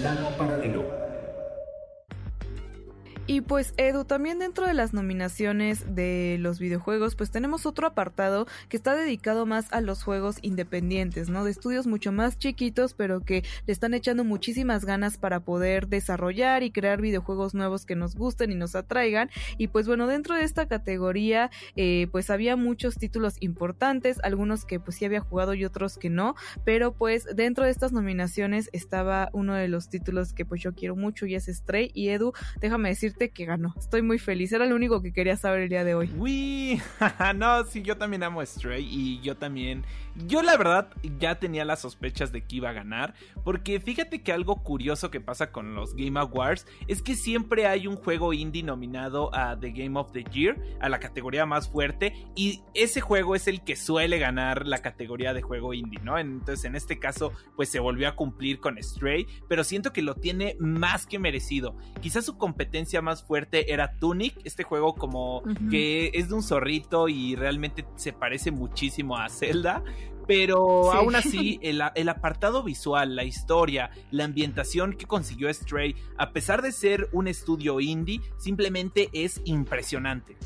Plano paralelo. Y pues Edu, también dentro de las nominaciones de los videojuegos, pues tenemos otro apartado que está dedicado más a los juegos independientes, ¿no? De estudios mucho más chiquitos, pero que le están echando muchísimas ganas para poder desarrollar y crear videojuegos nuevos que nos gusten y nos atraigan. Y pues bueno, dentro de esta categoría, eh, pues había muchos títulos importantes, algunos que pues sí había jugado y otros que no, pero pues dentro de estas nominaciones estaba uno de los títulos que pues yo quiero mucho y es Stray. Y Edu, déjame que ganó. Estoy muy feliz. Era lo único que quería saber el día de hoy. Uy, no, sí, yo también amo Stray y yo también. Yo la verdad ya tenía las sospechas de que iba a ganar. Porque fíjate que algo curioso que pasa con los Game Awards es que siempre hay un juego indie nominado a The Game of the Year, a la categoría más fuerte. Y ese juego es el que suele ganar la categoría de juego indie, ¿no? Entonces en este caso, pues se volvió a cumplir con Stray. Pero siento que lo tiene más que merecido. Quizás su competencia más fuerte era Tunic, este juego como que es de un zorrito y realmente se parece muchísimo a Zelda. Pero aún así, el, el, apartado visual, la historia, la ambientación que consiguió Stray, a pesar de ser un estudio indie, simplemente es impresionante.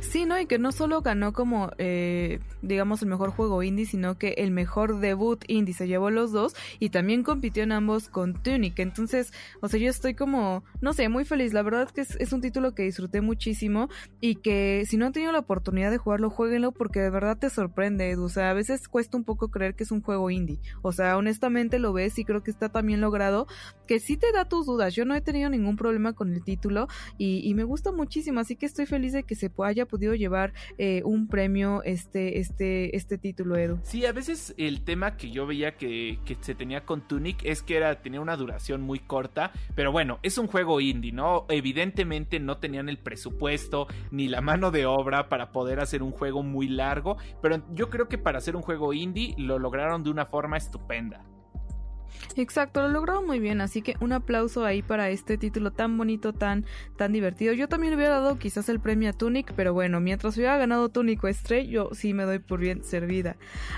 Sí, ¿no? Y que no solo ganó como, eh, digamos, el mejor juego indie, sino que el mejor debut indie se llevó los dos y también compitió en ambos con Tunic. Entonces, o sea, yo estoy como, no sé, muy feliz. La verdad que es, un título que disfruté muchísimo y que si no han tenido la oportunidad de jugarlo, jueguenlo porque de verdad te sorprende, Edu. O sea, a veces cuesta un poco creer que es un juego indie. O sea, honestamente lo ves y creo que está también logrado, que sí te da tus dudas. Yo no he tenido ningún problema con el título y, y me gusta muchísimo, así que estoy feliz de que se pueda haya podido llevar eh, un premio este, este, este título, Edu. Sí, a veces el tema que yo veía que, que se tenía con Tunic es que era, tenía una duración muy corta, pero bueno, es un juego indie, ¿no? Evidentemente no tenían el presupuesto ni la mano de obra para poder hacer un juego muy largo, pero yo creo que para hacer un juego indie lo lograron de una forma estupenda. Exacto, lo logró muy bien, así que un aplauso ahí para este título tan bonito, tan, tan divertido. Yo también hubiera dado quizás el premio a Tunic, pero bueno, mientras hubiera ganado Tunic o Stray, yo sí me doy por bien servida.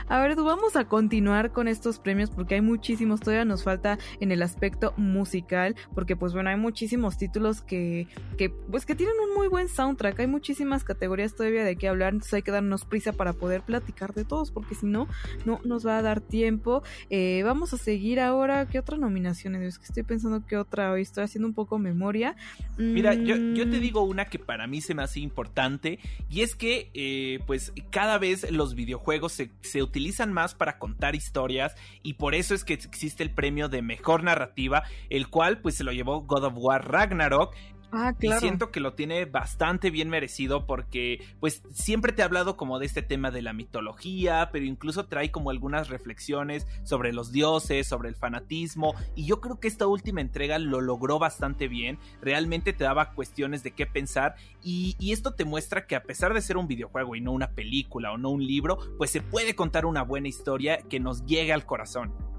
A ver, vamos a continuar con estos premios porque hay muchísimos, todavía nos falta en el aspecto musical, porque pues bueno, hay muchísimos títulos que, que pues que tienen un muy buen soundtrack, hay muchísimas categorías todavía de qué hablar, entonces hay que darnos prisa para poder platicar de todos, porque si no, no nos va a dar tiempo. Eh, vamos a seguir ahora, ¿qué otra nominación? Es que estoy pensando que otra, hoy estoy haciendo un poco memoria. Mira, yo, yo, te Mm, digo una que para mí se me hace importante y es que eh, pues cada vez los videojuegos se, se utilizan más para contar historias y por eso es que existe el premio de mejor narrativa, el cual pues se lo llevó God of War Ragnarok Ah, claro. y siento que lo tiene bastante bien merecido porque pues siempre te ha hablado como de este tema de la mitología, pero incluso trae como algunas reflexiones sobre los dioses, sobre el fanatismo y yo creo que esta última entrega lo logró bastante bien, realmente te daba cuestiones de qué pensar y, y esto te muestra que a pesar de ser un videojuego y no una película o no un libro, pues se puede contar una buena historia que nos llegue al corazón.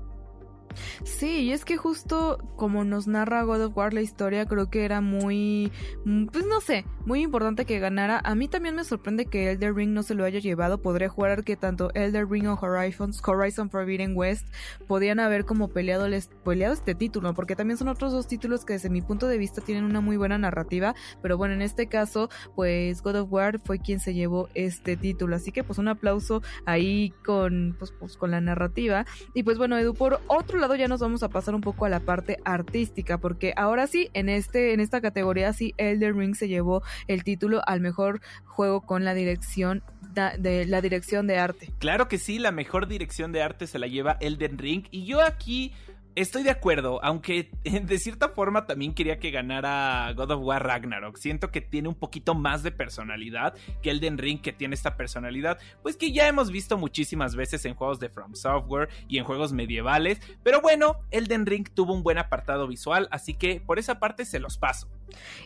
Sí, y es que justo como nos narra God of War la historia, creo que era muy, mm, pues no sé, muy importante que ganara. A mí también me sorprende que Elder Ring no se lo haya llevado. Podría jugar que tanto Elder Ring o Horizon, Horizon Forbidden West podían haber como peleado, les- peleado este título, porque también son otros dos títulos que desde mi punto de vista tienen una muy buena narrativa. Pero bueno, en este caso, pues God of War fue quien se llevó este título. Así que pues un aplauso ahí con, pues, pues, con la narrativa. Y pues bueno, Edu, por otro lado, ya nos vamos a pasar un poco a la parte artística, porque ahora sí, en, este, en esta categoría sí, Elden Ring se llevó el título al mejor juego con la dirección de la dirección de arte. Claro que sí, la mejor dirección de arte se la lleva Elden Ring y yo aquí Estoy de acuerdo, aunque de cierta forma también quería que ganara God of War Ragnarok. Siento que tiene un poquito más de personalidad que Elden Ring, que tiene esta personalidad, pues que ya hemos visto muchísimas veces en juegos de From Software y en juegos medievales. Pero bueno, Elden Ring tuvo un buen apartado visual, así que por esa parte se los paso.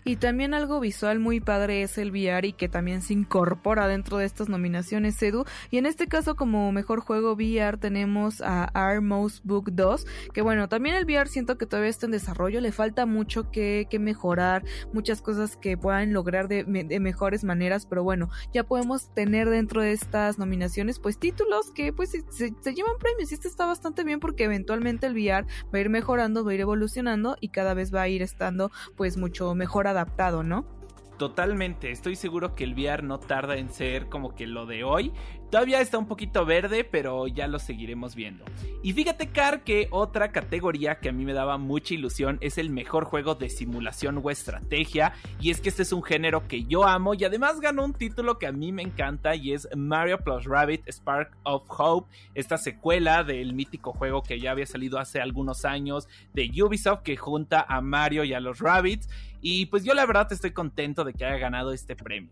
Y también algo visual muy padre es el VR y que también se incorpora dentro de estas nominaciones, Edu. Y en este caso, como mejor juego VR, tenemos a Armos Book 2, que bueno, también el VR siento que todavía está en desarrollo, le falta mucho que, mejorar, muchas cosas que puedan lograr de, mejores maneras, pero bueno, ya podemos tener dentro de estas nominaciones pues títulos que pues se, se llevan premios y este está bastante bien porque eventualmente el VR va a ir mejorando, va a ir evolucionando y cada vez va a ir estando pues mejor adaptado, ¿no? Totalmente, estoy seguro que el VR no tarda en ser como que lo de hoy. Todavía está un poquito verde, pero ya lo seguiremos viendo. Y fíjate, Car, que otra categoría que a mí me daba mucha ilusión es el mejor juego de simulación o estrategia. Y es que este es un género que yo amo y además ganó un título que a mí me encanta y es Mario Plus Rabbit Spark of Hope, esta secuela del mítico juego que ya había salido hace algunos años de Ubisoft que junta a Mario y a los Rabbits. Y pues yo la verdad estoy contento de que haya ganado este premio.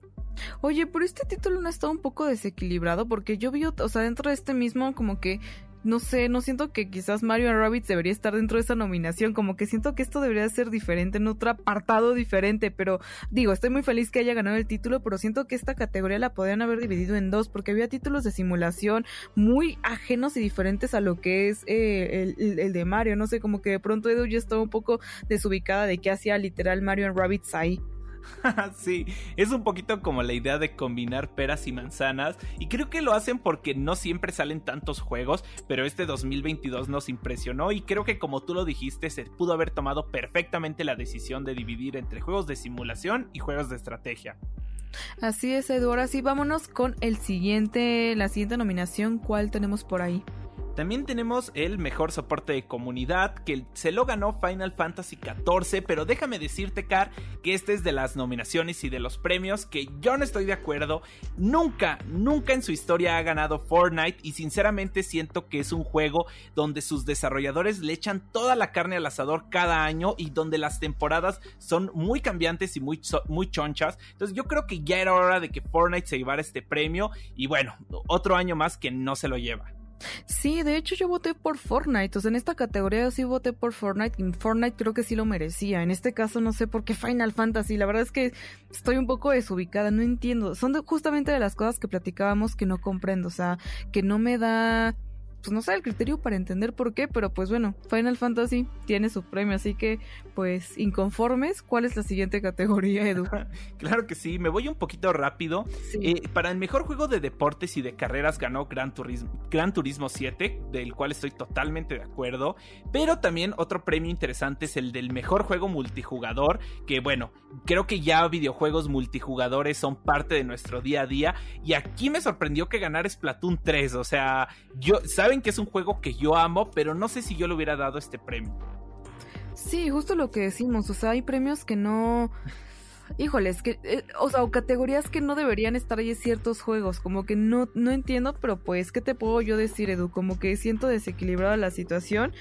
Oye, pero este título no está un poco desequilibrado porque yo vi, o sea, dentro de este mismo como que no sé, no siento que quizás Mario Rabbit debería estar dentro de esa nominación, como que siento que esto debería ser diferente, en otro apartado diferente, pero digo, estoy muy feliz que haya ganado el título, pero siento que esta categoría la podrían haber dividido en dos, porque había títulos de simulación muy ajenos y diferentes a lo que es eh, el, de Mario, no sé, como que de pronto Edu ya estaba un poco desubicada de qué hacía literal Mario Rabbits ahí. sí, es un poquito como la idea de combinar peras y manzanas y creo que lo hacen porque no siempre salen tantos juegos, pero este 2022 nos impresionó y creo que como tú lo dijiste se pudo haber tomado perfectamente la decisión de dividir entre juegos de simulación y juegos de estrategia. Así es, Edu. Ahora sí, vámonos con el siguiente, la siguiente nominación. ¿Cuál tenemos por ahí? También tenemos el mejor soporte de comunidad que se lo ganó Final Fantasy XIV, pero déjame decirte, Car, que este es de las nominaciones y de los premios que yo no estoy de acuerdo. Nunca, nunca en su historia ha ganado Fortnite y sinceramente siento que es un juego donde sus desarrolladores le echan toda la carne al asador cada año y donde las temporadas son muy cambiantes y muy, muy chonchas. Entonces yo creo que ya era hora de que Fortnite se llevara este premio y bueno, otro año más que no se lo lleva. Sí, de hecho yo voté por Fortnite, o sea, en esta categoría sí voté por Fortnite y Fortnite creo que sí lo merecía. En este caso no sé por qué Final Fantasy, la verdad es que estoy un poco desubicada, no entiendo. Son justamente de las cosas que platicábamos que no comprendo, o sea, que no me da pues no sé el criterio para entender por qué, pero pues bueno, Final Fantasy tiene su premio, así que pues inconformes, ¿cuál es la siguiente categoría, Edu? claro que sí, me voy un poquito rápido. Eh, para el mejor juego de deportes y de carreras ganó Gran Turismo, Gran Turismo 7, del cual estoy totalmente de acuerdo, pero también otro premio interesante es el del mejor juego multijugador, que bueno, creo que ya videojuegos multijugadores son parte de nuestro día a día, y aquí me sorprendió que ganara Splatoon 3, o sea, yo, saben que es un juego que yo amo, pero no sé si yo le hubiera dado este premio. Sí, justo lo que decimos, o sea, hay premios que no... Híjoles, que, eh, o sea, o categorías que no deberían estar ahí ciertos juegos, como que no, no entiendo, pero pues, ¿qué te puedo yo decir, Edu? Como que siento desequilibrada la situación,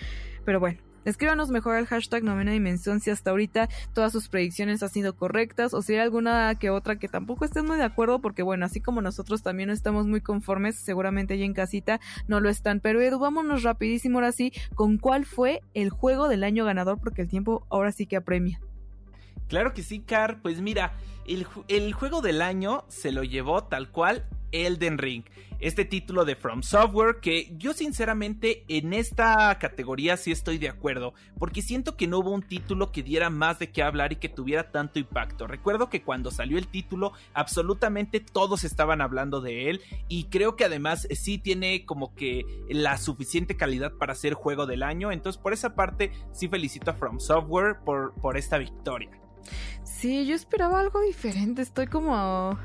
pero bueno, Escríbanos mejor al hashtag novena dimensión si hasta ahorita todas sus predicciones han sido correctas o si hay alguna que otra que tampoco estén muy de acuerdo porque bueno, así como nosotros también no estamos muy conformes, seguramente allí en casita no lo están. Pero Edu, vámonos rapidísimo ahora sí con cuál fue el juego del año ganador porque el tiempo ahora sí que apremia. Claro que sí, Car. Pues mira, el, el, juego del año se lo llevó tal cual Elden Ring. Este título de From Software que yo sinceramente en esta categoría sí estoy de acuerdo, porque siento que no hubo un título que diera más de qué hablar y que tuviera tanto impacto. Recuerdo que cuando salió el título absolutamente todos estaban hablando de él y creo que además sí tiene como que la suficiente calidad para ser juego del año, entonces por esa parte sí felicito a From Software por, por esta victoria. Sí, yo esperaba algo diferente, estoy como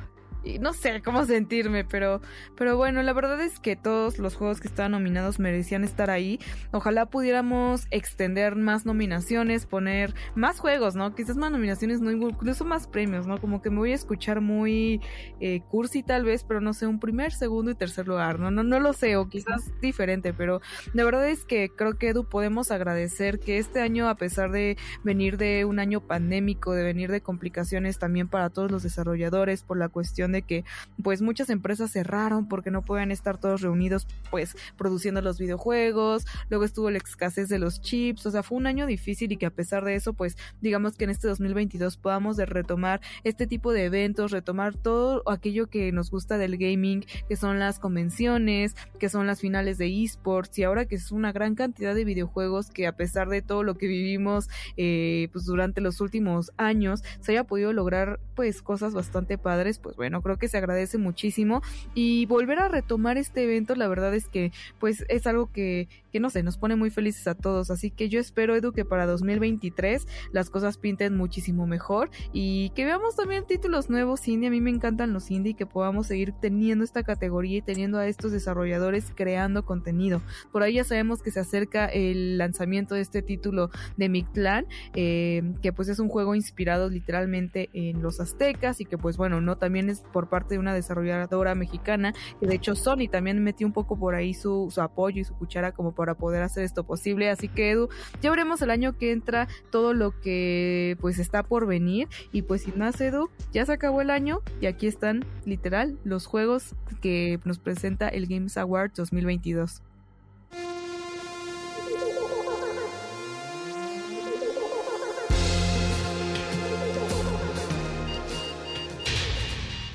no sé cómo sentirme, pero, pero bueno, la verdad es que todos los juegos que estaban nominados merecían estar ahí. Ojalá pudiéramos extender más nominaciones, poner más juegos, ¿no? Quizás más nominaciones, no incluso más premios, ¿no? Como que me voy a escuchar muy eh, cursi tal vez, pero no sé, un primer, segundo y tercer lugar, ¿no? No, no lo sé, o quizás diferente, pero la verdad es que creo que Edu podemos agradecer que este año, a pesar de venir de un año pandémico, de venir de complicaciones también para todos los desarrolladores por la cuestión de que pues muchas empresas cerraron porque no pueden estar todos reunidos pues produciendo los videojuegos, luego estuvo la escasez de los chips, o sea, fue un año difícil y que a pesar de eso pues digamos que en este 2022 podamos de retomar este tipo de eventos, retomar todo aquello que nos gusta del gaming, que son las convenciones, que son las finales de esports y ahora que es una gran cantidad de videojuegos que a pesar de todo lo que vivimos eh, pues durante los últimos años se haya podido lograr pues cosas bastante padres, pues bueno, creo que se agradece muchísimo. Y volver a retomar este evento, la verdad es que pues es algo que, que no sé, nos pone muy felices a todos, así que yo espero Edu que para 2023 las cosas pinten muchísimo mejor y que veamos también títulos nuevos indie, a mí me encantan los indie, que podamos seguir teniendo esta categoría y teniendo a estos desarrolladores creando contenido. Por ahí ya sabemos que se acerca el lanzamiento de este título de Mictlan, eh, que pues es un juego inspirado literalmente en los aztecas y que pues bueno, no también es por parte de una desarrolladora mexicana, que de hecho Sony también metió un poco por ahí su, su apoyo y su cuchara como para poder hacer esto posible. Así que Edu, ya veremos el año que entra todo lo que pues está por venir. Y pues sin más Edu, ya se acabó el año y aquí están literal los juegos que nos presenta el Games Award 2022.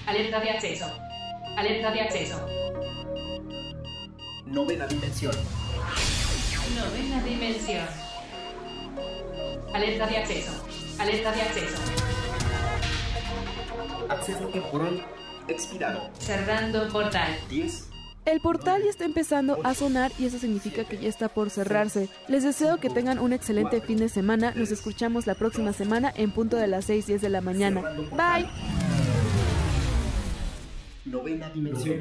Alerta de acceso. Alerta de acceso. Novena dimensión. Novena dimensión. Alerta de acceso. Alerta de acceso. Acceso temporal expirado. Cerrando portal. 10. El portal ya está empezando a sonar y eso significa que ya está por cerrarse. Les deseo que tengan un excelente fin de semana. Nos escuchamos la próxima semana en punto de las 6 10 de la mañana. Bye. Novena dimensión.